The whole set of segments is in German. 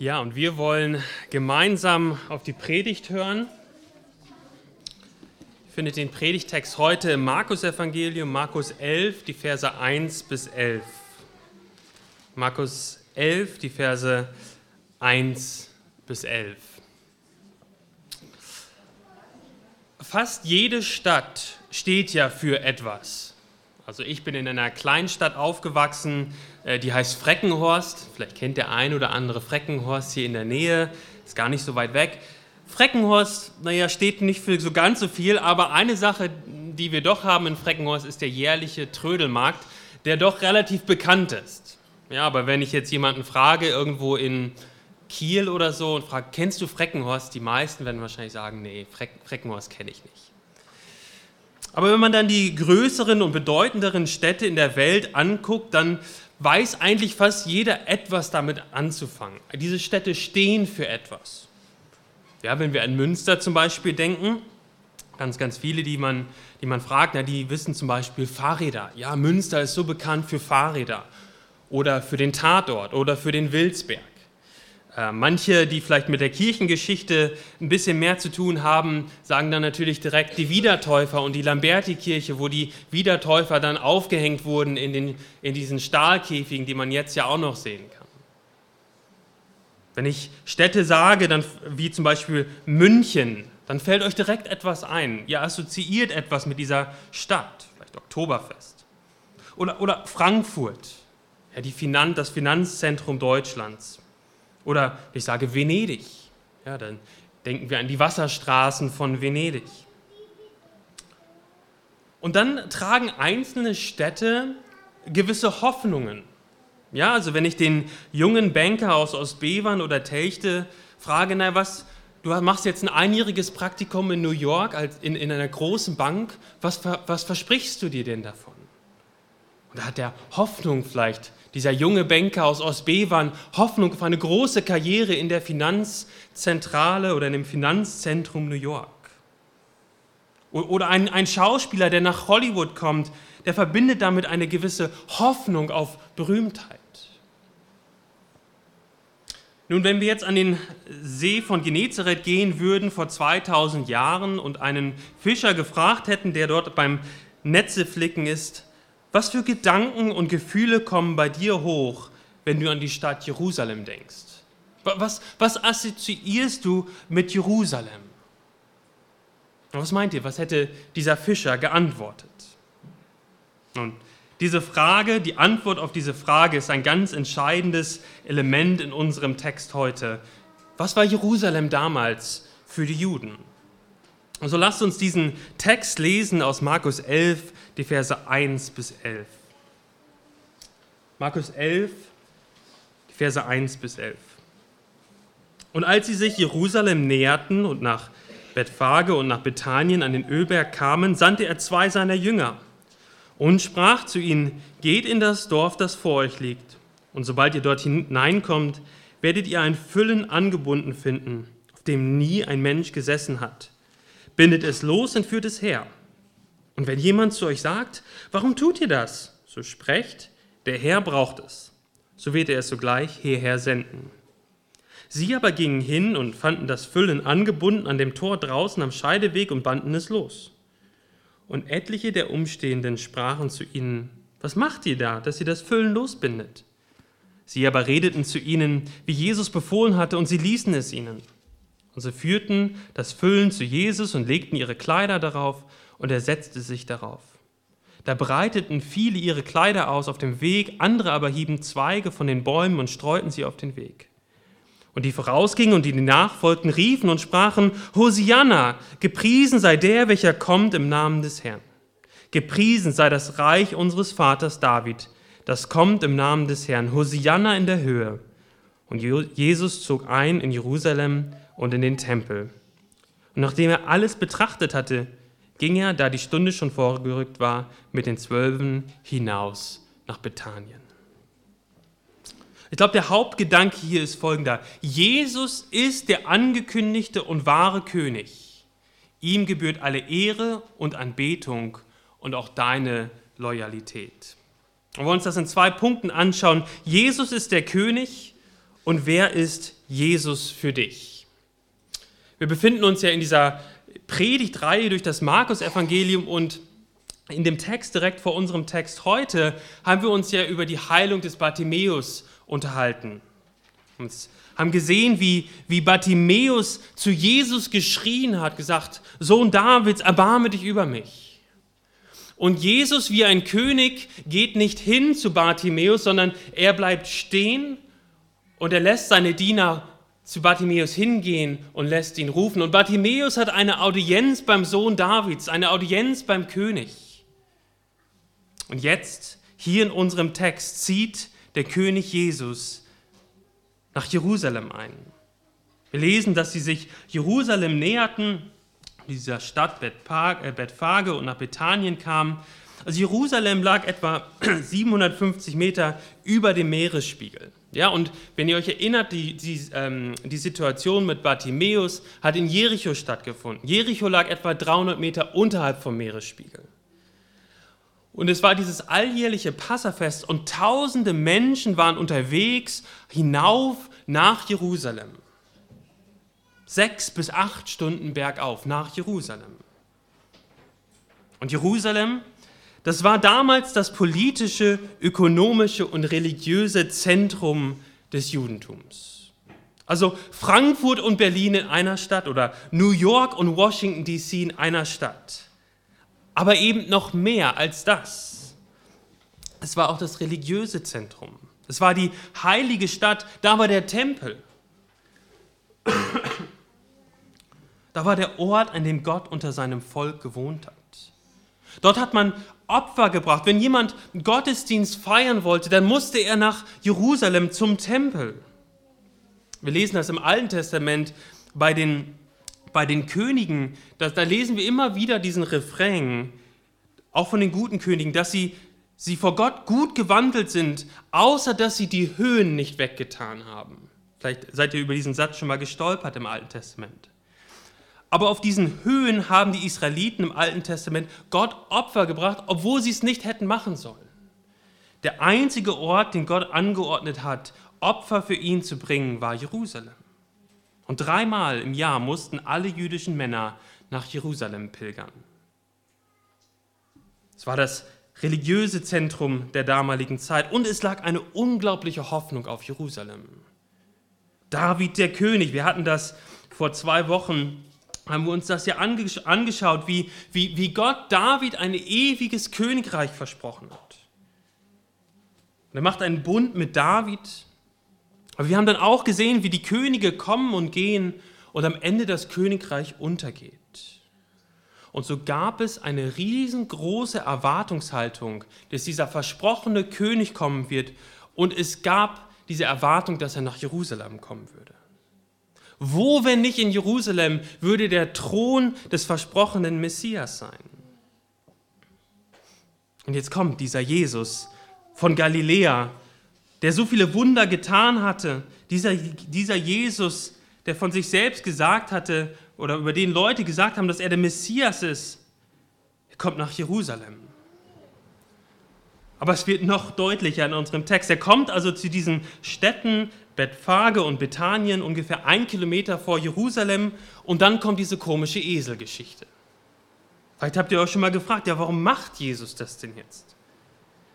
Ja, und wir wollen gemeinsam auf die Predigt hören. Ihr findet den Predigtext heute im Markus-Evangelium, Markus 11, die Verse 1 bis 11. Markus 11, die Verse 1 bis 11. Fast jede Stadt steht ja für etwas. Also ich bin in einer Kleinstadt aufgewachsen, äh, die heißt Freckenhorst. Vielleicht kennt der ein oder andere Freckenhorst hier in der Nähe, ist gar nicht so weit weg. Freckenhorst, naja, steht nicht für so ganz so viel, aber eine Sache, die wir doch haben in Freckenhorst, ist der jährliche Trödelmarkt, der doch relativ bekannt ist. Ja, aber wenn ich jetzt jemanden frage, irgendwo in Kiel oder so, und frage, kennst du Freckenhorst? Die meisten werden wahrscheinlich sagen, nee, Freckenhorst kenne ich nicht. Aber wenn man dann die größeren und bedeutenderen Städte in der Welt anguckt, dann weiß eigentlich fast jeder etwas damit anzufangen. Diese Städte stehen für etwas. Ja, wenn wir an Münster zum Beispiel denken, ganz, ganz viele, die man, die man fragt, na, die wissen zum Beispiel Fahrräder. Ja, Münster ist so bekannt für Fahrräder oder für den Tatort oder für den Wilsberg. Äh, manche, die vielleicht mit der Kirchengeschichte ein bisschen mehr zu tun haben, sagen dann natürlich direkt die Wiedertäufer und die Lamberti-Kirche, wo die Wiedertäufer dann aufgehängt wurden in, den, in diesen Stahlkäfigen, die man jetzt ja auch noch sehen kann. Wenn ich Städte sage, dann, wie zum Beispiel München, dann fällt euch direkt etwas ein. Ihr assoziiert etwas mit dieser Stadt, vielleicht Oktoberfest. Oder, oder Frankfurt, ja, die Finan das Finanzzentrum Deutschlands. Oder ich sage Venedig. Ja, dann denken wir an die Wasserstraßen von Venedig. Und dann tragen einzelne Städte gewisse Hoffnungen. Ja, also wenn ich den jungen Banker aus Ostbevern oder Telchte frage, na was, du machst jetzt ein einjähriges Praktikum in New York als in, in einer großen Bank, was, was versprichst du dir denn davon? Und da hat er Hoffnung vielleicht dieser junge Banker aus Ostbevern, Hoffnung auf eine große Karriere in der Finanzzentrale oder in dem Finanzzentrum New York. Oder ein, ein Schauspieler, der nach Hollywood kommt, der verbindet damit eine gewisse Hoffnung auf Berühmtheit. Nun, wenn wir jetzt an den See von Genezareth gehen würden vor 2000 Jahren und einen Fischer gefragt hätten, der dort beim Netzeflicken ist, was für Gedanken und Gefühle kommen bei dir hoch, wenn du an die Stadt Jerusalem denkst? Was, was assoziierst du mit Jerusalem? Was meint ihr, was hätte dieser Fischer geantwortet? Nun, diese Frage, die Antwort auf diese Frage ist ein ganz entscheidendes Element in unserem Text heute. Was war Jerusalem damals für die Juden? Und so lasst uns diesen Text lesen aus Markus 11, die Verse 1 bis 11. Markus 11, die Verse 1 bis 11. Und als sie sich Jerusalem näherten und nach Bethphage und nach Bethanien an den Ölberg kamen, sandte er zwei seiner Jünger und sprach zu ihnen, geht in das Dorf, das vor euch liegt. Und sobald ihr dort hineinkommt, werdet ihr ein Füllen angebunden finden, auf dem nie ein Mensch gesessen hat. Bindet es los und führt es her. Und wenn jemand zu euch sagt, warum tut ihr das? So sprecht, der Herr braucht es. So wird er es sogleich hierher senden. Sie aber gingen hin und fanden das Füllen angebunden an dem Tor draußen am Scheideweg und banden es los. Und etliche der Umstehenden sprachen zu ihnen, was macht ihr da, dass ihr das Füllen losbindet? Sie aber redeten zu ihnen, wie Jesus befohlen hatte, und sie ließen es ihnen. Und sie führten das Füllen zu Jesus und legten ihre Kleider darauf, und er setzte sich darauf. Da breiteten viele ihre Kleider aus auf dem Weg, andere aber hieben Zweige von den Bäumen und streuten sie auf den Weg. Und die vorausgingen und die nachfolgten, riefen und sprachen, Hosianna, gepriesen sei der, welcher kommt im Namen des Herrn. Gepriesen sei das Reich unseres Vaters David, das kommt im Namen des Herrn. Hosianna in der Höhe. Und Jesus zog ein in Jerusalem und in den Tempel. Und nachdem er alles betrachtet hatte, ging er, da die Stunde schon vorgerückt war, mit den Zwölfen hinaus nach Bethanien. Ich glaube, der Hauptgedanke hier ist folgender. Jesus ist der angekündigte und wahre König. Ihm gebührt alle Ehre und Anbetung und auch deine Loyalität. Wir wollen uns das in zwei Punkten anschauen. Jesus ist der König und wer ist Jesus für dich? Wir befinden uns ja in dieser Predigtreihe durch das Markus-Evangelium und in dem Text direkt vor unserem Text heute haben wir uns ja über die Heilung des Bartimäus unterhalten. Wir haben gesehen, wie, wie Bartimäus zu Jesus geschrien hat, gesagt, Sohn Davids, erbarme dich über mich. Und Jesus wie ein König geht nicht hin zu Bartimäus, sondern er bleibt stehen und er lässt seine Diener zu Bartimäus hingehen und lässt ihn rufen. Und Bartimäus hat eine Audienz beim Sohn Davids, eine Audienz beim König. Und jetzt, hier in unserem Text, zieht der König Jesus nach Jerusalem ein. Wir lesen, dass sie sich Jerusalem näherten, dieser Stadt äh, Bethphage und nach Bethanien kamen. Also Jerusalem lag etwa 750 Meter über dem Meeresspiegel. Ja, und wenn ihr euch erinnert, die, die, ähm, die Situation mit Bartimäus hat in Jericho stattgefunden. Jericho lag etwa 300 Meter unterhalb vom Meeresspiegel. Und es war dieses alljährliche Passafest und tausende Menschen waren unterwegs hinauf nach Jerusalem. Sechs bis acht Stunden bergauf nach Jerusalem. Und Jerusalem, das war damals das politische, ökonomische und religiöse Zentrum des Judentums. Also Frankfurt und Berlin in einer Stadt oder New York und Washington DC in einer Stadt. Aber eben noch mehr als das. Es war auch das religiöse Zentrum. Es war die heilige Stadt, da war der Tempel. Da war der Ort, an dem Gott unter seinem Volk gewohnt hat. Dort hat man Opfer gebracht. Wenn jemand Gottesdienst feiern wollte, dann musste er nach Jerusalem zum Tempel. Wir lesen das im Alten Testament bei den bei den Königen, da, da lesen wir immer wieder diesen Refrain, auch von den guten Königen, dass sie, sie vor Gott gut gewandelt sind, außer dass sie die Höhen nicht weggetan haben. Vielleicht seid ihr über diesen Satz schon mal gestolpert im Alten Testament. Aber auf diesen Höhen haben die Israeliten im Alten Testament Gott Opfer gebracht, obwohl sie es nicht hätten machen sollen. Der einzige Ort, den Gott angeordnet hat, Opfer für ihn zu bringen, war Jerusalem. Und dreimal im Jahr mussten alle jüdischen Männer nach Jerusalem pilgern. Es war das religiöse Zentrum der damaligen Zeit und es lag eine unglaubliche Hoffnung auf Jerusalem. David der König, wir hatten das vor zwei Wochen, haben wir uns das ja angeschaut, wie, wie, wie Gott David ein ewiges Königreich versprochen hat. Und er macht einen Bund mit David aber wir haben dann auch gesehen, wie die Könige kommen und gehen und am Ende das Königreich untergeht. Und so gab es eine riesengroße Erwartungshaltung, dass dieser versprochene König kommen wird. Und es gab diese Erwartung, dass er nach Jerusalem kommen würde. Wo, wenn nicht in Jerusalem, würde der Thron des versprochenen Messias sein? Und jetzt kommt dieser Jesus von Galiläa, der so viele Wunder getan hatte, dieser, dieser Jesus, der von sich selbst gesagt hatte oder über den Leute gesagt haben, dass er der Messias ist, er kommt nach Jerusalem. Aber es wird noch deutlicher in unserem Text. Er kommt also zu diesen Städten Bethphage und Bethanien, ungefähr ein Kilometer vor Jerusalem, und dann kommt diese komische Eselgeschichte. Vielleicht habt ihr euch schon mal gefragt, ja, warum macht Jesus das denn jetzt?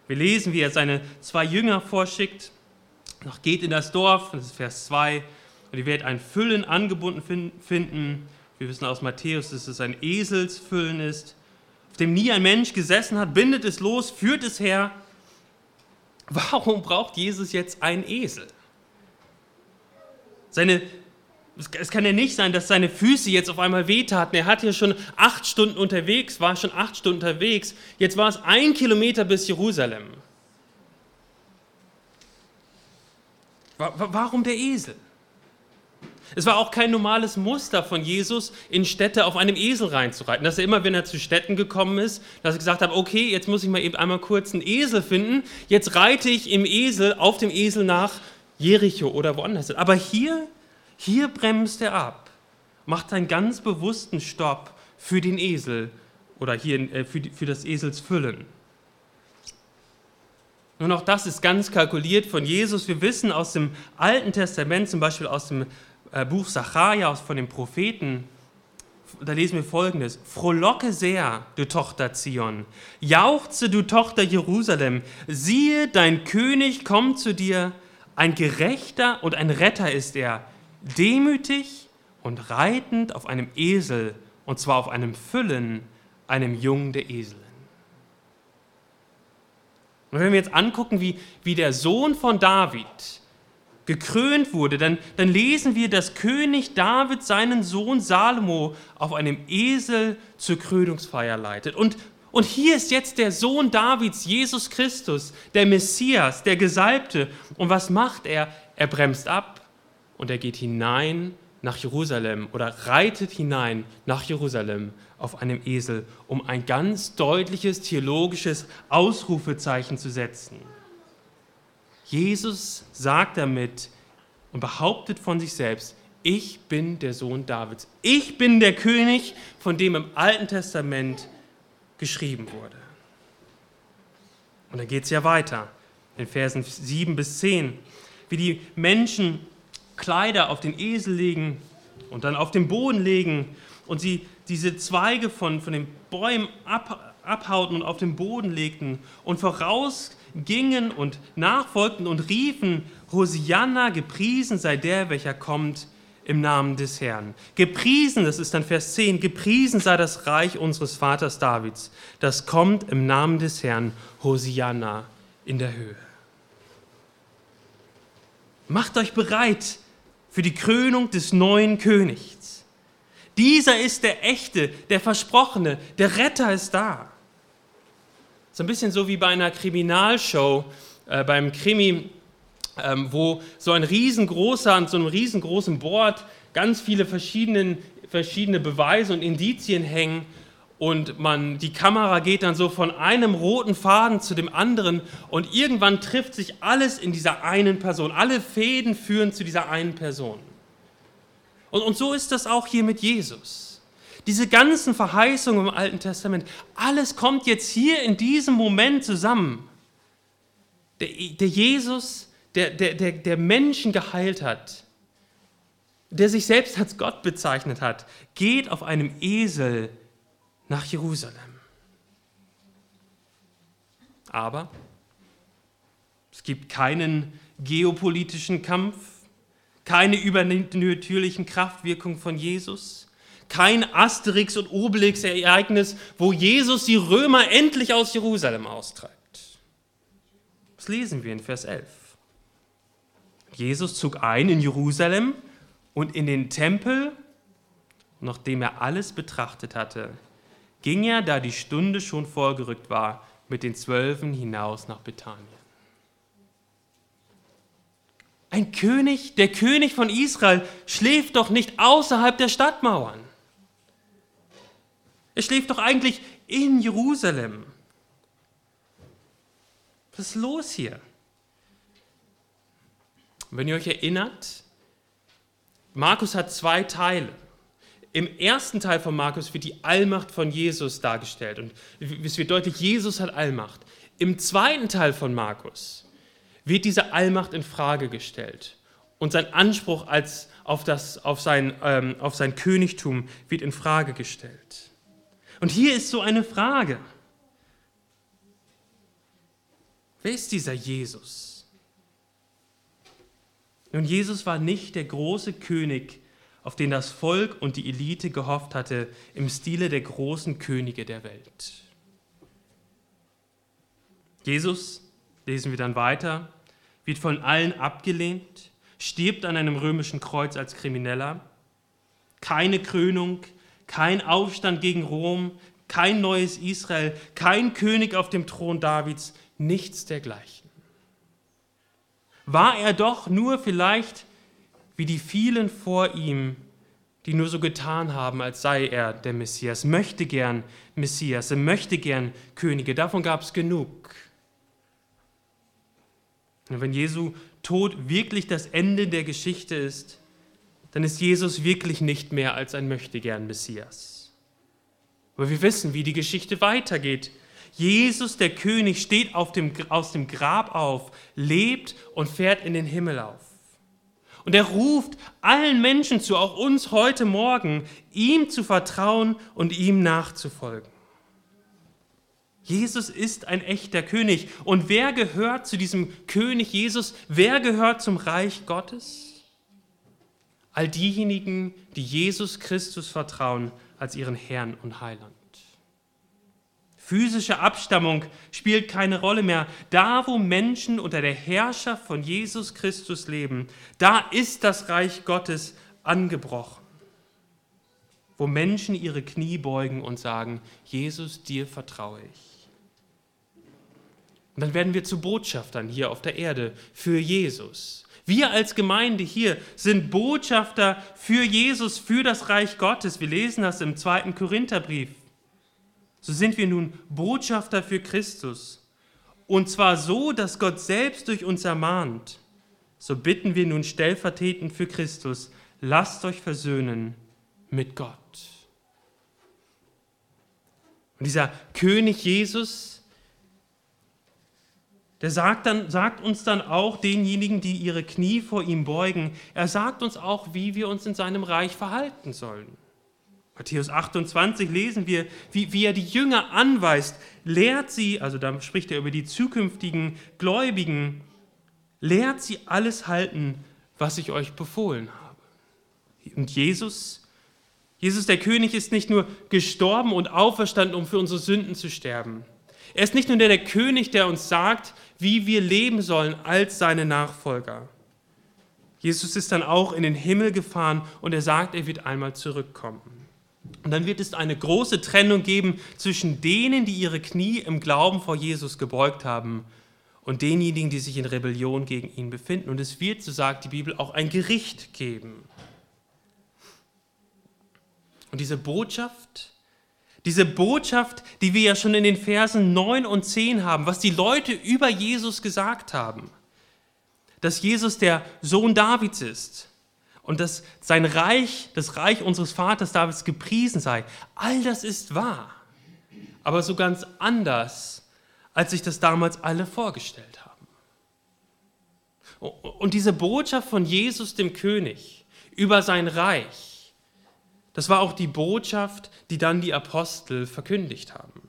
Wir lesen, wie er seine zwei Jünger vorschickt, noch geht in das Dorf, das ist Vers 2, und ihr werdet ein Füllen angebunden finden. Wir wissen aus Matthäus, dass es ein Eselsfüllen ist, auf dem nie ein Mensch gesessen hat, bindet es los, führt es her. Warum braucht Jesus jetzt einen Esel? Seine es kann ja nicht sein, dass seine Füße jetzt auf einmal wehtaten. Er hat ja schon acht Stunden unterwegs, war schon acht Stunden unterwegs. Jetzt war es ein Kilometer bis Jerusalem. Warum der Esel? Es war auch kein normales Muster von Jesus, in Städte auf einem Esel reinzureiten. Dass er immer, wenn er zu Städten gekommen ist, dass er gesagt hat, okay, jetzt muss ich mal eben einmal kurz einen Esel finden. Jetzt reite ich im Esel, auf dem Esel nach Jericho oder woanders. Aber hier hier bremst er ab, macht einen ganz bewussten Stopp für den Esel oder hier äh, für, für das Eselsfüllen. Nun auch das ist ganz kalkuliert von Jesus. Wir wissen aus dem Alten Testament, zum Beispiel aus dem äh, Buch Sacharja, von den Propheten, da lesen wir folgendes: Frohlocke sehr, du Tochter Zion, jauchze, du Tochter Jerusalem, siehe, dein König kommt zu dir, ein Gerechter und ein Retter ist er, demütig und reitend auf einem Esel, und zwar auf einem Füllen, einem Jungen der Eselin. Und wenn wir jetzt angucken, wie, wie der Sohn von David gekrönt wurde, dann, dann lesen wir, dass König David seinen Sohn Salomo auf einem Esel zur Krönungsfeier leitet. Und, und hier ist jetzt der Sohn Davids, Jesus Christus, der Messias, der Gesalbte. Und was macht er? Er bremst ab und er geht hinein nach Jerusalem oder reitet hinein nach Jerusalem auf einem Esel, um ein ganz deutliches theologisches Ausrufezeichen zu setzen. Jesus sagt damit und behauptet von sich selbst, ich bin der Sohn Davids. Ich bin der König, von dem im Alten Testament geschrieben wurde. Und dann geht es ja weiter in Versen 7 bis 10, wie die Menschen Kleider auf den Esel legen und dann auf den Boden legen und sie diese Zweige von, von den Bäumen ab, abhauten und auf den Boden legten und vorausgingen und nachfolgten und riefen, Hosianna, gepriesen sei der, welcher kommt im Namen des Herrn. Gepriesen, das ist dann Vers 10, gepriesen sei das Reich unseres Vaters Davids, das kommt im Namen des Herrn, Hosianna in der Höhe. Macht euch bereit für die Krönung des neuen Königs. Dieser ist der echte, der versprochene, der Retter ist da. So ein bisschen so wie bei einer Kriminalshow, äh, beim Krimi, ähm, wo so ein riesengroßer, an so einem riesengroßen Board ganz viele verschiedene, verschiedene Beweise und Indizien hängen und man, die Kamera geht dann so von einem roten Faden zu dem anderen und irgendwann trifft sich alles in dieser einen Person. Alle Fäden führen zu dieser einen Person. Und, und so ist das auch hier mit Jesus. Diese ganzen Verheißungen im Alten Testament, alles kommt jetzt hier in diesem Moment zusammen. Der, der Jesus, der, der, der, der Menschen geheilt hat, der sich selbst als Gott bezeichnet hat, geht auf einem Esel nach Jerusalem. Aber es gibt keinen geopolitischen Kampf, keine übernatürlichen Kraftwirkungen von Jesus, kein Asterix- und Obelix-Ereignis, wo Jesus die Römer endlich aus Jerusalem austreibt. Das lesen wir in Vers 11. Jesus zog ein in Jerusalem und in den Tempel, nachdem er alles betrachtet hatte, ging er, da die Stunde schon vorgerückt war, mit den Zwölfen hinaus nach Bethanien. Ein König, der König von Israel, schläft doch nicht außerhalb der Stadtmauern. Er schläft doch eigentlich in Jerusalem. Was ist los hier? Wenn ihr euch erinnert, Markus hat zwei Teile. Im ersten Teil von Markus wird die Allmacht von Jesus dargestellt und es wird deutlich, Jesus hat Allmacht. Im zweiten Teil von Markus wird diese Allmacht in Frage gestellt und sein Anspruch als auf, das, auf, sein, ähm, auf sein Königtum wird in Frage gestellt. Und hier ist so eine Frage. Wer ist dieser Jesus? Nun, Jesus war nicht der große König, auf den das Volk und die Elite gehofft hatte, im Stile der großen Könige der Welt. Jesus, lesen wir dann weiter, wird von allen abgelehnt, stirbt an einem römischen Kreuz als Krimineller. Keine Krönung, kein Aufstand gegen Rom, kein neues Israel, kein König auf dem Thron Davids, nichts dergleichen. War er doch nur vielleicht wie die vielen vor ihm, die nur so getan haben, als sei er der Messias, möchte gern Messias, möchte gern Könige. Davon gab es genug. Und wenn Jesu Tod wirklich das Ende der Geschichte ist, dann ist Jesus wirklich nicht mehr als ein Möchtegern Messias. Aber wir wissen, wie die Geschichte weitergeht. Jesus, der König, steht dem, aus dem Grab auf, lebt und fährt in den Himmel auf. Und er ruft allen Menschen zu, auch uns heute Morgen, ihm zu vertrauen und ihm nachzufolgen. Jesus ist ein echter König. Und wer gehört zu diesem König Jesus? Wer gehört zum Reich Gottes? All diejenigen, die Jesus Christus vertrauen als ihren Herrn und Heiland. Physische Abstammung spielt keine Rolle mehr. Da, wo Menschen unter der Herrschaft von Jesus Christus leben, da ist das Reich Gottes angebrochen. Wo Menschen ihre Knie beugen und sagen, Jesus, dir vertraue ich. Und dann werden wir zu Botschaftern hier auf der Erde für Jesus. Wir als Gemeinde hier sind Botschafter für Jesus, für das Reich Gottes. Wir lesen das im zweiten Korintherbrief. So sind wir nun Botschafter für Christus. Und zwar so, dass Gott selbst durch uns ermahnt. So bitten wir nun stellvertretend für Christus, lasst euch versöhnen mit Gott. Und dieser König Jesus, der sagt, dann, sagt uns dann auch denjenigen, die ihre Knie vor ihm beugen, er sagt uns auch, wie wir uns in seinem Reich verhalten sollen. Matthäus 28 lesen wir, wie, wie er die Jünger anweist, lehrt sie, also da spricht er über die zukünftigen Gläubigen, lehrt sie alles halten, was ich euch befohlen habe. Und Jesus, Jesus der König ist nicht nur gestorben und auferstanden, um für unsere Sünden zu sterben. Er ist nicht nur der, der König, der uns sagt, wie wir leben sollen als seine Nachfolger. Jesus ist dann auch in den Himmel gefahren und er sagt, er wird einmal zurückkommen. Und dann wird es eine große Trennung geben zwischen denen, die ihre Knie im Glauben vor Jesus gebeugt haben und denjenigen, die sich in Rebellion gegen ihn befinden. Und es wird, so sagt die Bibel, auch ein Gericht geben. Und diese Botschaft, diese Botschaft, die wir ja schon in den Versen 9 und 10 haben, was die Leute über Jesus gesagt haben, dass Jesus der Sohn Davids ist, und dass sein Reich, das Reich unseres Vaters Davids gepriesen sei. All das ist wahr, aber so ganz anders, als sich das damals alle vorgestellt haben. Und diese Botschaft von Jesus dem König über sein Reich, das war auch die Botschaft, die dann die Apostel verkündigt haben.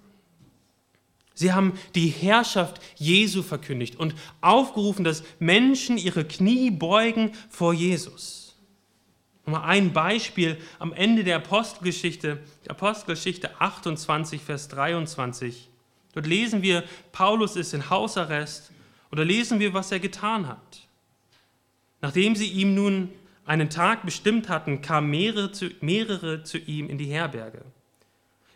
Sie haben die Herrschaft Jesu verkündigt und aufgerufen, dass Menschen ihre Knie beugen vor Jesus. Mal ein Beispiel am Ende der Apostelgeschichte, Apostelgeschichte 28, Vers 23. Dort lesen wir, Paulus ist in Hausarrest oder lesen wir, was er getan hat. Nachdem sie ihm nun einen Tag bestimmt hatten, kamen mehrere zu, mehrere zu ihm in die Herberge.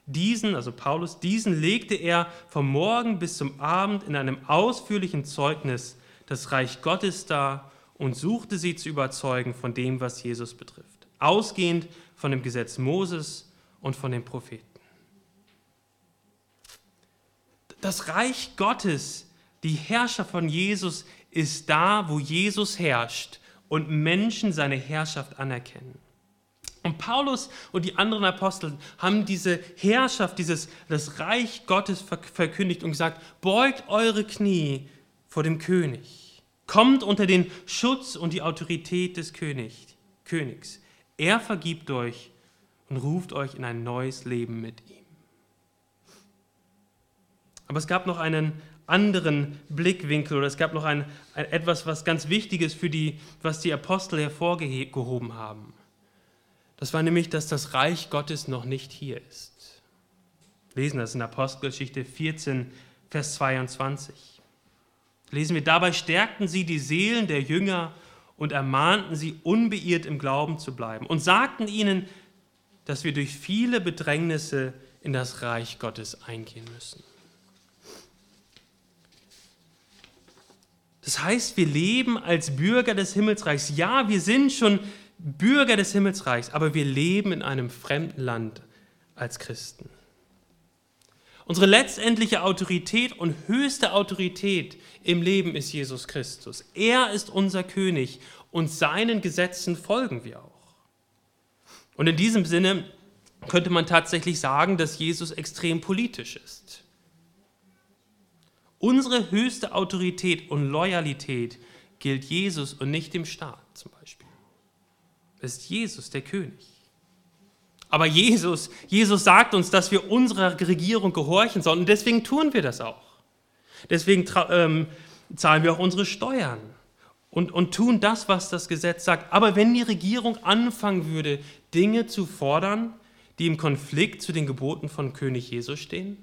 Diesen, also Paulus, diesen legte er vom Morgen bis zum Abend in einem ausführlichen Zeugnis das Reich Gottes dar und suchte sie zu überzeugen von dem, was Jesus betrifft, ausgehend von dem Gesetz Moses und von den Propheten. Das Reich Gottes, die Herrschaft von Jesus ist da, wo Jesus herrscht und Menschen seine Herrschaft anerkennen. Und Paulus und die anderen Apostel haben diese Herrschaft, dieses, das Reich Gottes verkündigt und gesagt, beugt eure Knie vor dem König. Kommt unter den Schutz und die Autorität des König, Königs. Er vergibt euch und ruft euch in ein neues Leben mit ihm. Aber es gab noch einen anderen Blickwinkel oder es gab noch ein, ein etwas, was ganz wichtig ist für die, was die Apostel hervorgehoben haben. Das war nämlich, dass das Reich Gottes noch nicht hier ist. lesen das in Apostelgeschichte 14, Vers 22 lesen wir, dabei stärkten sie die Seelen der Jünger und ermahnten sie, unbeirrt im Glauben zu bleiben und sagten ihnen, dass wir durch viele Bedrängnisse in das Reich Gottes eingehen müssen. Das heißt, wir leben als Bürger des Himmelsreichs. Ja, wir sind schon Bürger des Himmelsreichs, aber wir leben in einem fremden Land als Christen. Unsere letztendliche Autorität und höchste Autorität im Leben ist Jesus Christus. Er ist unser König und seinen Gesetzen folgen wir auch. Und in diesem Sinne könnte man tatsächlich sagen, dass Jesus extrem politisch ist. Unsere höchste Autorität und Loyalität gilt Jesus und nicht dem Staat zum Beispiel. Es ist Jesus, der König. Aber Jesus, Jesus sagt uns, dass wir unserer Regierung gehorchen sollen und deswegen tun wir das auch. Deswegen ähm, zahlen wir auch unsere Steuern und, und tun das, was das Gesetz sagt. Aber wenn die Regierung anfangen würde, Dinge zu fordern, die im Konflikt zu den Geboten von König Jesus stehen,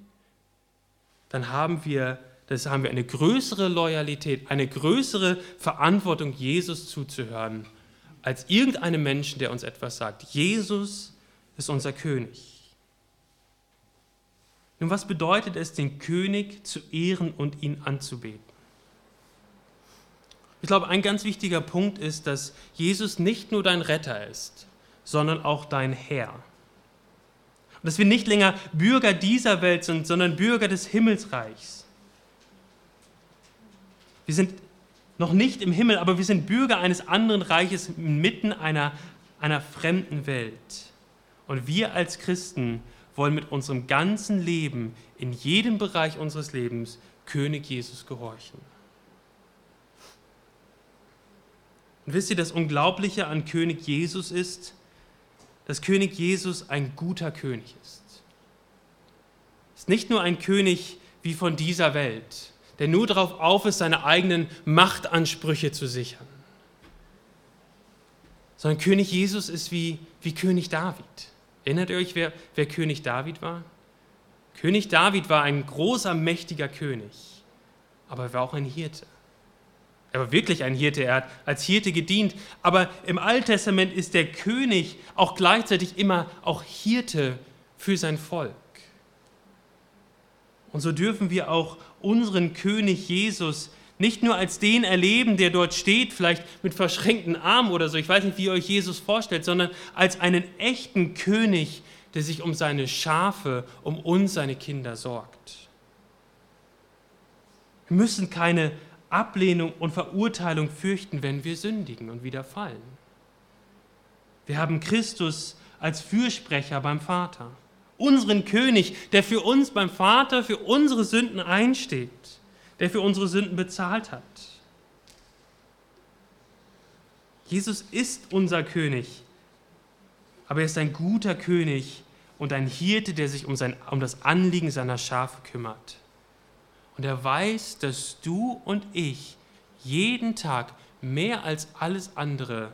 dann haben wir, das haben wir eine größere Loyalität, eine größere Verantwortung, Jesus zuzuhören, als irgendeinem Menschen, der uns etwas sagt. Jesus ist unser König. Nun, was bedeutet es, den König zu ehren und ihn anzubeten? Ich glaube, ein ganz wichtiger Punkt ist, dass Jesus nicht nur dein Retter ist, sondern auch dein Herr. Und dass wir nicht länger Bürger dieser Welt sind, sondern Bürger des Himmelsreichs. Wir sind noch nicht im Himmel, aber wir sind Bürger eines anderen Reiches inmitten einer, einer fremden Welt. Und wir als Christen wollen mit unserem ganzen Leben, in jedem Bereich unseres Lebens, König Jesus gehorchen. Und wisst ihr, das Unglaubliche an König Jesus ist, dass König Jesus ein guter König ist. Ist nicht nur ein König wie von dieser Welt, der nur darauf auf ist, seine eigenen Machtansprüche zu sichern, sondern König Jesus ist wie, wie König David. Erinnert ihr euch, wer, wer König David war? König David war ein großer, mächtiger König, aber er war auch ein Hirte. Er war wirklich ein Hirte, er hat als Hirte gedient. Aber im Alten Testament ist der König auch gleichzeitig immer auch Hirte für sein Volk. Und so dürfen wir auch unseren König Jesus nicht nur als den erleben, der dort steht, vielleicht mit verschränkten Armen oder so, ich weiß nicht, wie ihr euch Jesus vorstellt, sondern als einen echten König, der sich um seine Schafe, um uns, seine Kinder sorgt. Wir müssen keine Ablehnung und Verurteilung fürchten, wenn wir sündigen und wieder fallen. Wir haben Christus als Fürsprecher beim Vater, unseren König, der für uns beim Vater für unsere Sünden einsteht, der für unsere Sünden bezahlt hat. Jesus ist unser König, aber er ist ein guter König und ein Hirte, der sich um, sein, um das Anliegen seiner Schafe kümmert. Und er weiß, dass du und ich jeden Tag mehr als alles andere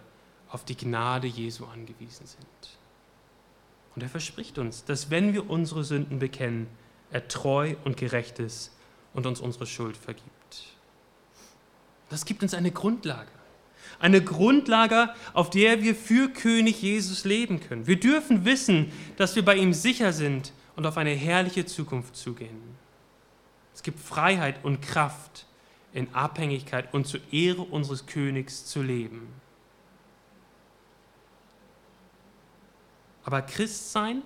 auf die Gnade Jesu angewiesen sind. Und er verspricht uns, dass wenn wir unsere Sünden bekennen, er treu und gerecht ist und uns unsere Schuld vergibt. Das gibt uns eine Grundlage. Eine Grundlage, auf der wir für König Jesus leben können. Wir dürfen wissen, dass wir bei ihm sicher sind und auf eine herrliche Zukunft zugehen. Es gibt Freiheit und Kraft in Abhängigkeit und zur Ehre unseres Königs zu leben. Aber Christsein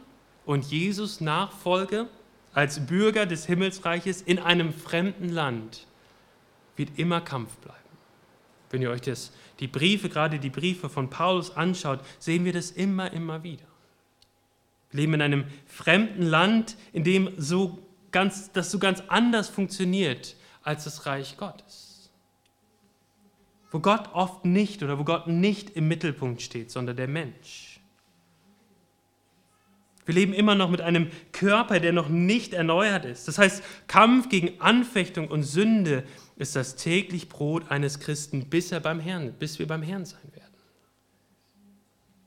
und Jesus Nachfolge als Bürger des Himmelsreiches in einem fremden Land wird immer Kampf bleiben. Wenn ihr euch das, die Briefe, gerade die Briefe von Paulus anschaut, sehen wir das immer, immer wieder. Wir leben in einem fremden Land, in dem so ganz, das so ganz anders funktioniert als das Reich Gottes. Wo Gott oft nicht oder wo Gott nicht im Mittelpunkt steht, sondern der Mensch. Wir leben immer noch mit einem Körper, der noch nicht erneuert ist. Das heißt, Kampf gegen Anfechtung und Sünde ist das täglich Brot eines Christen, bis, er beim Herrn, bis wir beim Herrn sein werden.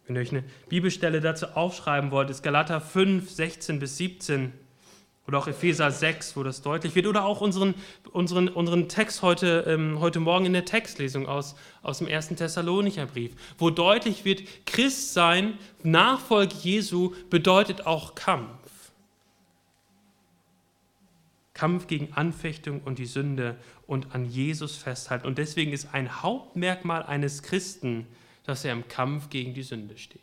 Wenn ihr euch eine Bibelstelle dazu aufschreiben wollt, ist Galater 5, 16 bis 17. Oder auch Epheser 6, wo das deutlich wird. Oder auch unseren, unseren, unseren Text heute, ähm, heute Morgen in der Textlesung aus, aus dem ersten Thessalonicher Brief, wo deutlich wird, Christ sein, Nachfolge Jesu bedeutet auch Kampf. Kampf gegen Anfechtung und die Sünde und an Jesus festhalten. Und deswegen ist ein Hauptmerkmal eines Christen, dass er im Kampf gegen die Sünde steht.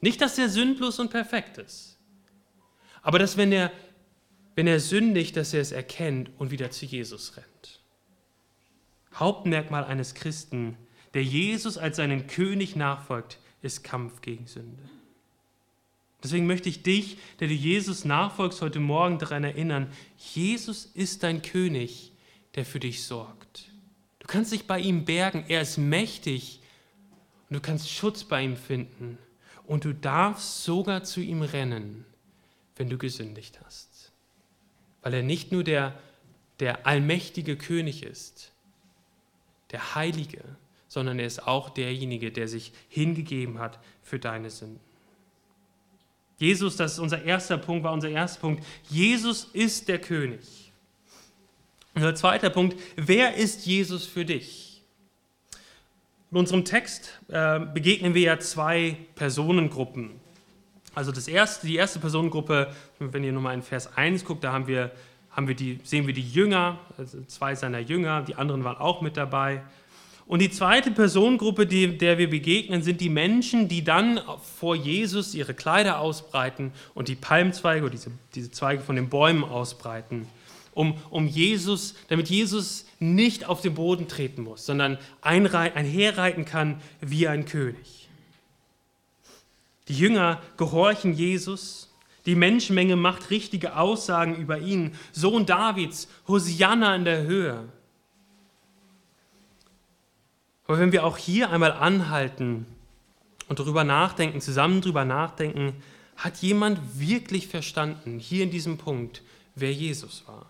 Nicht, dass er sündlos und perfekt ist, aber dass wenn er wenn er sündigt, dass er es erkennt und wieder zu Jesus rennt. Hauptmerkmal eines Christen, der Jesus als seinen König nachfolgt, ist Kampf gegen Sünde. Deswegen möchte ich dich, der du Jesus nachfolgst, heute Morgen daran erinnern, Jesus ist dein König, der für dich sorgt. Du kannst dich bei ihm bergen, er ist mächtig und du kannst Schutz bei ihm finden und du darfst sogar zu ihm rennen, wenn du gesündigt hast. Weil er nicht nur der, der allmächtige König ist, der Heilige, sondern er ist auch derjenige, der sich hingegeben hat für deine Sünden. Jesus, das ist unser erster Punkt, war unser erster Punkt. Jesus ist der König. Unser zweiter Punkt, wer ist Jesus für dich? In unserem Text äh, begegnen wir ja zwei Personengruppen. Also das erste, die erste Personengruppe, wenn ihr nochmal in Vers 1 guckt, da haben wir, haben wir die, sehen wir die Jünger, also zwei seiner Jünger, die anderen waren auch mit dabei. Und die zweite Personengruppe, die, der wir begegnen, sind die Menschen, die dann vor Jesus ihre Kleider ausbreiten und die Palmzweige oder diese, diese Zweige von den Bäumen ausbreiten, um, um Jesus, damit Jesus nicht auf den Boden treten muss, sondern einherreiten kann wie ein König. Die Jünger gehorchen Jesus. Die Menschenmenge macht richtige Aussagen über ihn. Sohn Davids, Hosianna in der Höhe. Aber wenn wir auch hier einmal anhalten und darüber nachdenken, zusammen darüber nachdenken, hat jemand wirklich verstanden, hier in diesem Punkt, wer Jesus war?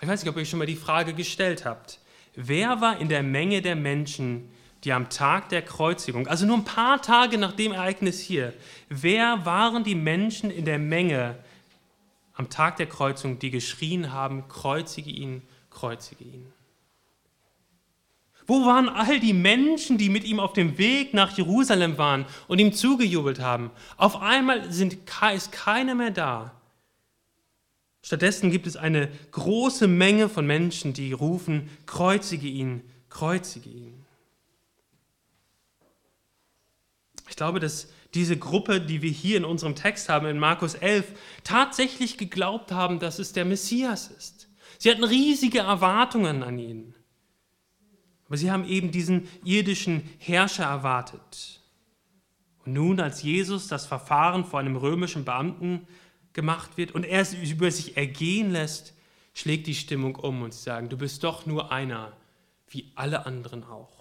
Ich weiß nicht, ob ihr euch schon mal die Frage gestellt habt. Wer war in der Menge der Menschen, die am Tag der Kreuzigung, also nur ein paar Tage nach dem Ereignis hier, wer waren die Menschen in der Menge am Tag der Kreuzigung, die geschrien haben, kreuzige ihn, kreuzige ihn? Wo waren all die Menschen, die mit ihm auf dem Weg nach Jerusalem waren und ihm zugejubelt haben? Auf einmal sind, ist keiner mehr da. Stattdessen gibt es eine große Menge von Menschen, die rufen, kreuzige ihn, kreuzige ihn. Ich glaube, dass diese Gruppe, die wir hier in unserem Text haben, in Markus 11, tatsächlich geglaubt haben, dass es der Messias ist. Sie hatten riesige Erwartungen an ihn. Aber sie haben eben diesen irdischen Herrscher erwartet. Und nun, als Jesus das Verfahren vor einem römischen Beamten gemacht wird und er es über sich ergehen lässt, schlägt die Stimmung um und sie sagen, du bist doch nur einer, wie alle anderen auch.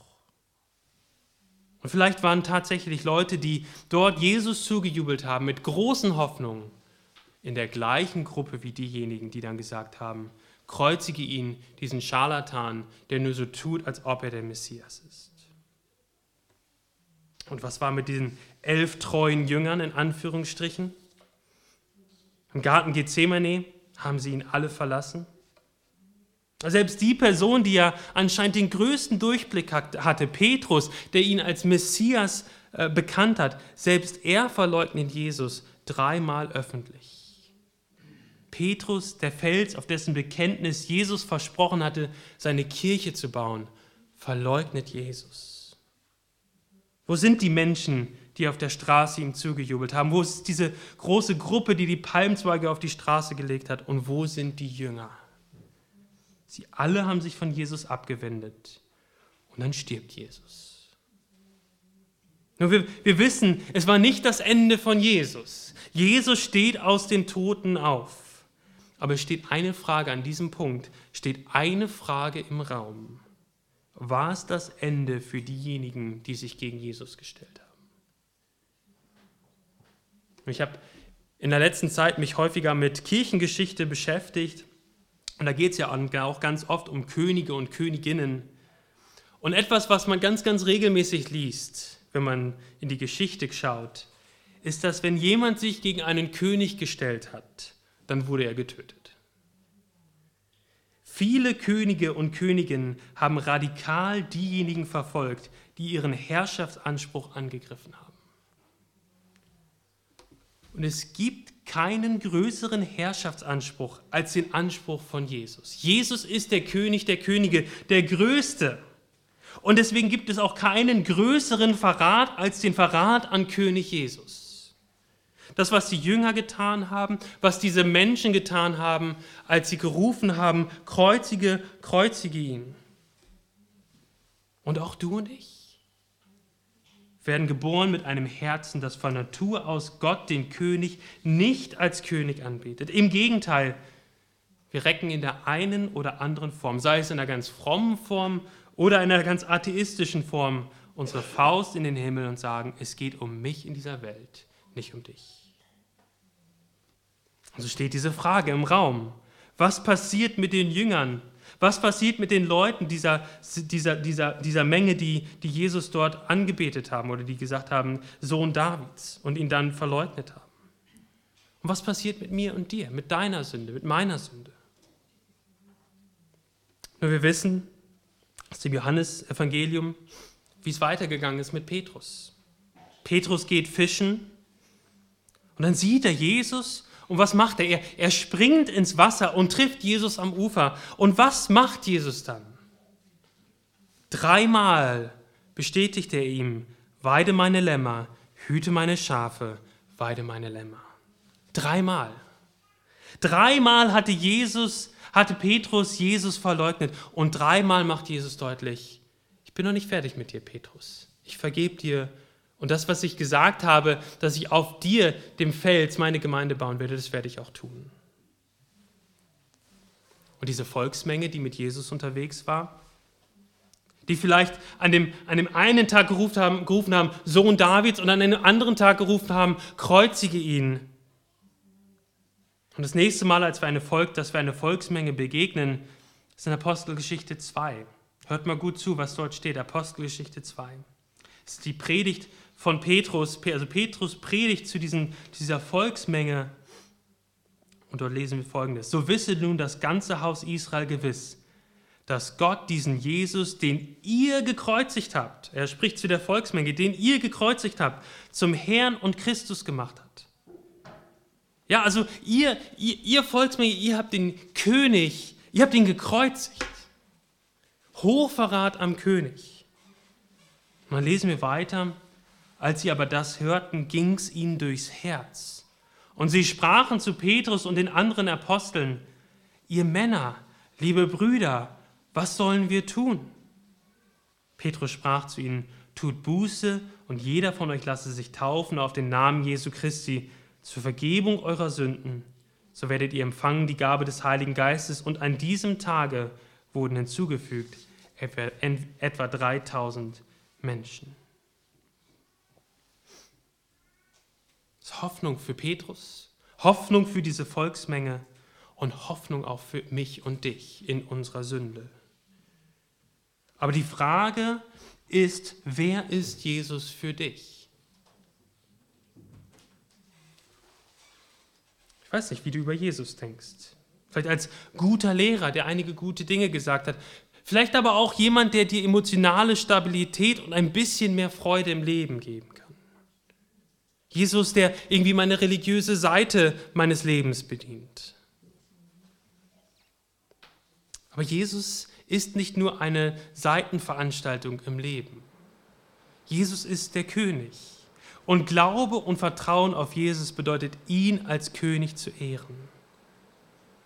Und vielleicht waren tatsächlich Leute, die dort Jesus zugejubelt haben, mit großen Hoffnungen, in der gleichen Gruppe wie diejenigen, die dann gesagt haben, Kreuzige ihn, diesen Scharlatan, der nur so tut, als ob er der Messias ist. Und was war mit diesen elf treuen Jüngern in Anführungsstrichen? Im Garten Gethsemane haben sie ihn alle verlassen. Selbst die Person, die ja anscheinend den größten Durchblick hatte, Petrus, der ihn als Messias äh, bekannt hat, selbst er verleugnet Jesus dreimal öffentlich. Petrus, der Fels, auf dessen Bekenntnis Jesus versprochen hatte, seine Kirche zu bauen, verleugnet Jesus. Wo sind die Menschen, die auf der Straße ihm zugejubelt haben? Wo ist diese große Gruppe, die die Palmzweige auf die Straße gelegt hat? Und wo sind die Jünger? Sie alle haben sich von Jesus abgewendet. Und dann stirbt Jesus. Nur wir, wir wissen, es war nicht das Ende von Jesus. Jesus steht aus den Toten auf. Aber es steht eine Frage an diesem Punkt, steht eine Frage im Raum. War es das Ende für diejenigen, die sich gegen Jesus gestellt haben? Ich habe in der letzten Zeit mich häufiger mit Kirchengeschichte beschäftigt. Und da geht es ja auch ganz oft um Könige und Königinnen. Und etwas, was man ganz, ganz regelmäßig liest, wenn man in die Geschichte schaut, ist, dass wenn jemand sich gegen einen König gestellt hat, dann wurde er getötet. Viele Könige und Königinnen haben radikal diejenigen verfolgt, die ihren Herrschaftsanspruch angegriffen haben. Und es gibt keinen größeren Herrschaftsanspruch als den Anspruch von Jesus. Jesus ist der König der Könige, der Größte. Und deswegen gibt es auch keinen größeren Verrat als den Verrat an König Jesus. Das, was die Jünger getan haben, was diese Menschen getan haben, als sie gerufen haben, kreuzige, kreuzige ihn. Und auch du und ich werden geboren mit einem Herzen, das von Natur aus Gott, den König, nicht als König anbetet. Im Gegenteil, Wir recken in der einen oder anderen Form, sei es in einer ganz frommen Form oder in einer ganz atheistischen Form, unsere Faust in den Himmel und sagen, es geht um mich in dieser Welt, nicht um dich. Und so steht diese Frage im Raum. Was passiert mit den Jüngern? Was passiert mit den Leuten dieser, dieser, dieser, dieser Menge, die, die Jesus dort angebetet haben oder die gesagt haben, Sohn Davids und ihn dann verleugnet haben? Und was passiert mit mir und dir, mit deiner Sünde, mit meiner Sünde? Nur wir wissen aus dem Johannesevangelium, wie es weitergegangen ist mit Petrus. Petrus geht fischen und dann sieht er Jesus und was macht er? er? Springt ins Wasser und trifft Jesus am Ufer. Und was macht Jesus dann? Dreimal bestätigt er ihm, weide meine Lämmer, hüte meine Schafe, weide meine Lämmer. Dreimal. Dreimal hatte Jesus hatte Petrus Jesus verleugnet. Und dreimal macht Jesus deutlich, ich bin noch nicht fertig mit dir, Petrus. Ich vergebe dir. Und das, was ich gesagt habe, dass ich auf dir, dem Fels, meine Gemeinde bauen werde, das werde ich auch tun. Und diese Volksmenge, die mit Jesus unterwegs war, die vielleicht an dem, an dem einen Tag gerufen haben, gerufen haben, Sohn Davids, und an einem anderen Tag gerufen haben, kreuzige ihn. Und das nächste Mal, als wir eine Volk, dass wir eine Volksmenge begegnen, ist in Apostelgeschichte 2. Hört mal gut zu, was dort steht, Apostelgeschichte 2. Das ist die Predigt von Petrus, also Petrus predigt zu diesen, dieser Volksmenge. Und dort lesen wir folgendes. So wisse nun das ganze Haus Israel gewiss, dass Gott diesen Jesus, den ihr gekreuzigt habt, er spricht zu der Volksmenge, den ihr gekreuzigt habt, zum Herrn und Christus gemacht hat. Ja, also ihr, ihr, ihr Volksmenge, ihr habt den König, ihr habt ihn gekreuzigt. Hochverrat am König. Und dann lesen wir weiter. Als sie aber das hörten, ging es ihnen durchs Herz. Und sie sprachen zu Petrus und den anderen Aposteln, ihr Männer, liebe Brüder, was sollen wir tun? Petrus sprach zu ihnen, tut Buße und jeder von euch lasse sich taufen auf den Namen Jesu Christi zur Vergebung eurer Sünden, so werdet ihr empfangen die Gabe des Heiligen Geistes und an diesem Tage wurden hinzugefügt etwa 3000 Menschen. Ist Hoffnung für Petrus, Hoffnung für diese Volksmenge und Hoffnung auch für mich und dich in unserer Sünde. Aber die Frage ist, wer ist Jesus für dich? weiß nicht, wie du über Jesus denkst. Vielleicht als guter Lehrer, der einige gute Dinge gesagt hat. Vielleicht aber auch jemand, der dir emotionale Stabilität und ein bisschen mehr Freude im Leben geben kann. Jesus, der irgendwie meine religiöse Seite meines Lebens bedient. Aber Jesus ist nicht nur eine Seitenveranstaltung im Leben. Jesus ist der König. Und Glaube und Vertrauen auf Jesus bedeutet, ihn als König zu ehren.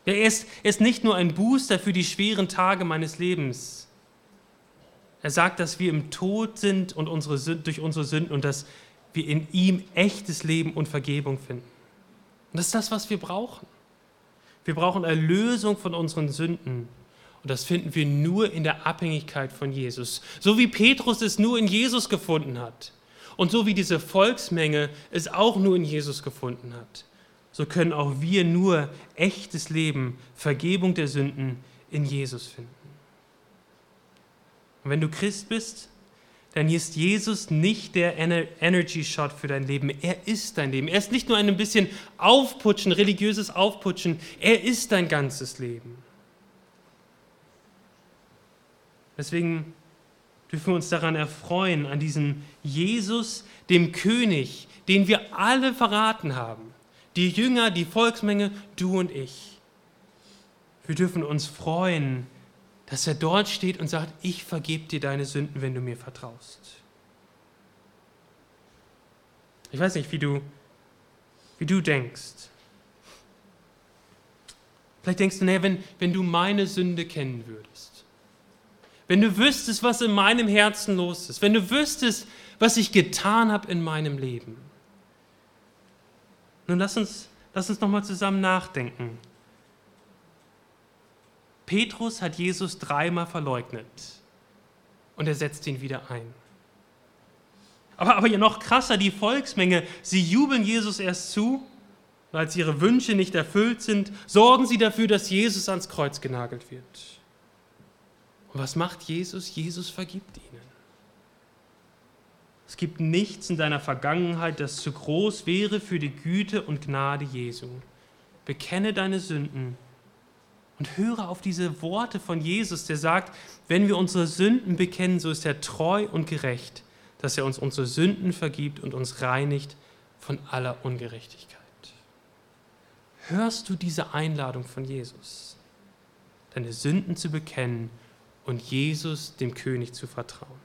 Er ist, er ist nicht nur ein Booster für die schweren Tage meines Lebens. Er sagt, dass wir im Tod sind und unsere, durch unsere Sünden und dass wir in ihm echtes Leben und Vergebung finden. Und das ist das, was wir brauchen. Wir brauchen Erlösung von unseren Sünden. Und das finden wir nur in der Abhängigkeit von Jesus. So wie Petrus es nur in Jesus gefunden hat. Und so wie diese Volksmenge es auch nur in Jesus gefunden hat, so können auch wir nur echtes Leben, Vergebung der Sünden in Jesus finden. Und wenn du Christ bist, dann ist Jesus nicht der Energy Shot für dein Leben. Er ist dein Leben. Er ist nicht nur ein bisschen Aufputschen, religiöses Aufputschen. Er ist dein ganzes Leben. Deswegen dürfen wir uns daran erfreuen, an diesem Jesus, dem König, den wir alle verraten haben. Die Jünger, die Volksmenge, du und ich. Wir dürfen uns freuen, dass er dort steht und sagt, ich vergebe dir deine Sünden, wenn du mir vertraust. Ich weiß nicht, wie du, wie du denkst. Vielleicht denkst du, naja, wenn, wenn du meine Sünde kennen würdest wenn du wüsstest, was in meinem Herzen los ist, wenn du wüsstest, was ich getan habe in meinem Leben. Nun lass uns, lass uns nochmal zusammen nachdenken. Petrus hat Jesus dreimal verleugnet und er setzt ihn wieder ein. Aber, aber ja noch krasser, die Volksmenge, sie jubeln Jesus erst zu, und als ihre Wünsche nicht erfüllt sind, sorgen sie dafür, dass Jesus ans Kreuz genagelt wird. Und was macht Jesus? Jesus vergibt ihnen. Es gibt nichts in deiner Vergangenheit, das zu groß wäre für die Güte und Gnade Jesu. Bekenne deine Sünden und höre auf diese Worte von Jesus, der sagt, wenn wir unsere Sünden bekennen, so ist er treu und gerecht, dass er uns unsere Sünden vergibt und uns reinigt von aller Ungerechtigkeit. Hörst du diese Einladung von Jesus, deine Sünden zu bekennen und Jesus, dem König, zu vertrauen?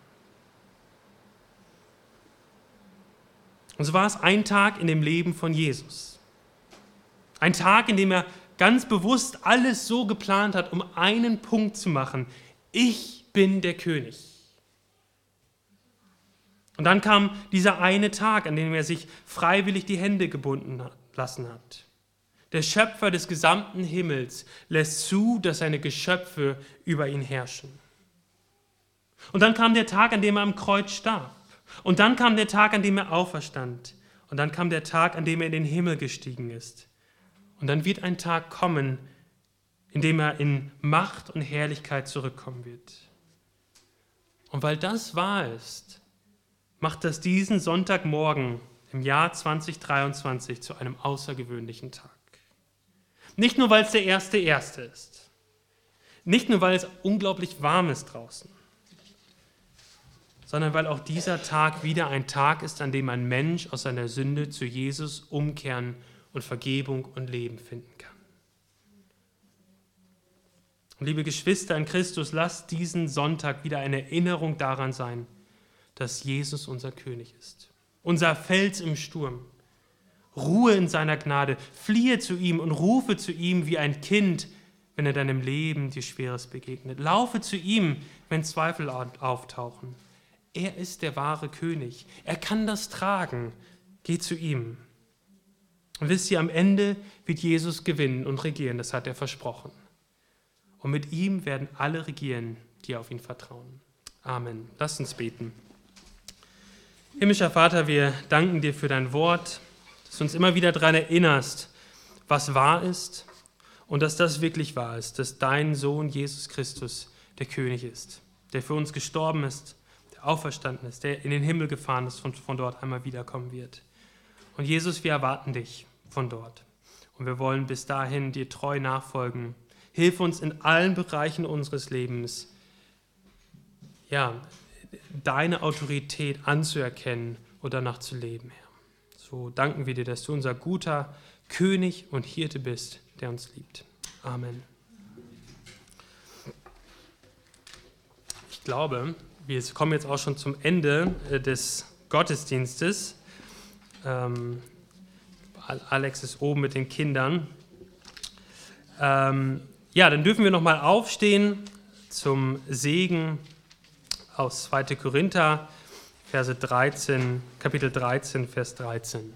Und so war es ein Tag in dem Leben von Jesus. Ein Tag, in dem er ganz bewusst alles so geplant hat, um einen Punkt zu machen. Ich bin der König. Und dann kam dieser eine Tag, an dem er sich freiwillig die Hände gebunden lassen hat. Der Schöpfer des gesamten Himmels lässt zu, dass seine Geschöpfe über ihn herrschen. Und dann kam der Tag, an dem er am Kreuz starb. Und dann kam der Tag, an dem er auferstand. Und dann kam der Tag, an dem er in den Himmel gestiegen ist. Und dann wird ein Tag kommen, in dem er in Macht und Herrlichkeit zurückkommen wird. Und weil das wahr ist, macht das diesen Sonntagmorgen im Jahr 2023 zu einem außergewöhnlichen Tag. Nicht nur, weil es der erste erste ist. Nicht nur, weil es unglaublich warm ist draußen. Sondern weil auch dieser Tag wieder ein Tag ist, an dem ein Mensch aus seiner Sünde zu Jesus umkehren und Vergebung und Leben finden kann. Und liebe Geschwister in Christus, lasst diesen Sonntag wieder eine Erinnerung daran sein, dass Jesus unser König ist. Unser Fels im Sturm Ruhe in seiner Gnade, fliehe zu ihm und rufe zu ihm wie ein Kind, wenn er deinem Leben dir Schweres begegnet. Laufe zu ihm, wenn Zweifel auftauchen. Er ist der wahre König. Er kann das tragen. Geh zu ihm. Und wisst ihr, am Ende wird Jesus gewinnen und regieren, das hat er versprochen. Und mit ihm werden alle regieren, die auf ihn vertrauen. Amen. Lass uns beten. Himmlischer Vater, wir danken dir für dein Wort dass du uns immer wieder daran erinnerst, was wahr ist und dass das wirklich wahr ist, dass dein Sohn Jesus Christus der König ist, der für uns gestorben ist, der auferstanden ist, der in den Himmel gefahren ist und von dort einmal wiederkommen wird. Und Jesus, wir erwarten dich von dort. Und wir wollen bis dahin dir treu nachfolgen. Hilf uns in allen Bereichen unseres Lebens, ja, deine Autorität anzuerkennen und danach zu leben, Herr. So danken wir dir, dass du unser guter König und Hirte bist, der uns liebt. Amen. Ich glaube, wir kommen jetzt auch schon zum Ende äh, des Gottesdienstes. Ähm, Alex ist oben mit den Kindern. Ähm, ja, dann dürfen wir nochmal aufstehen zum Segen aus 2. Korinther Verse 13, Kapitel 13, Vers 13.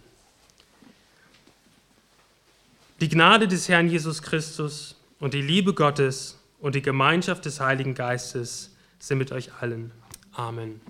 Die Gnade des Herrn Jesus Christus und die Liebe Gottes und die Gemeinschaft des Heiligen Geistes sind mit euch allen. Amen.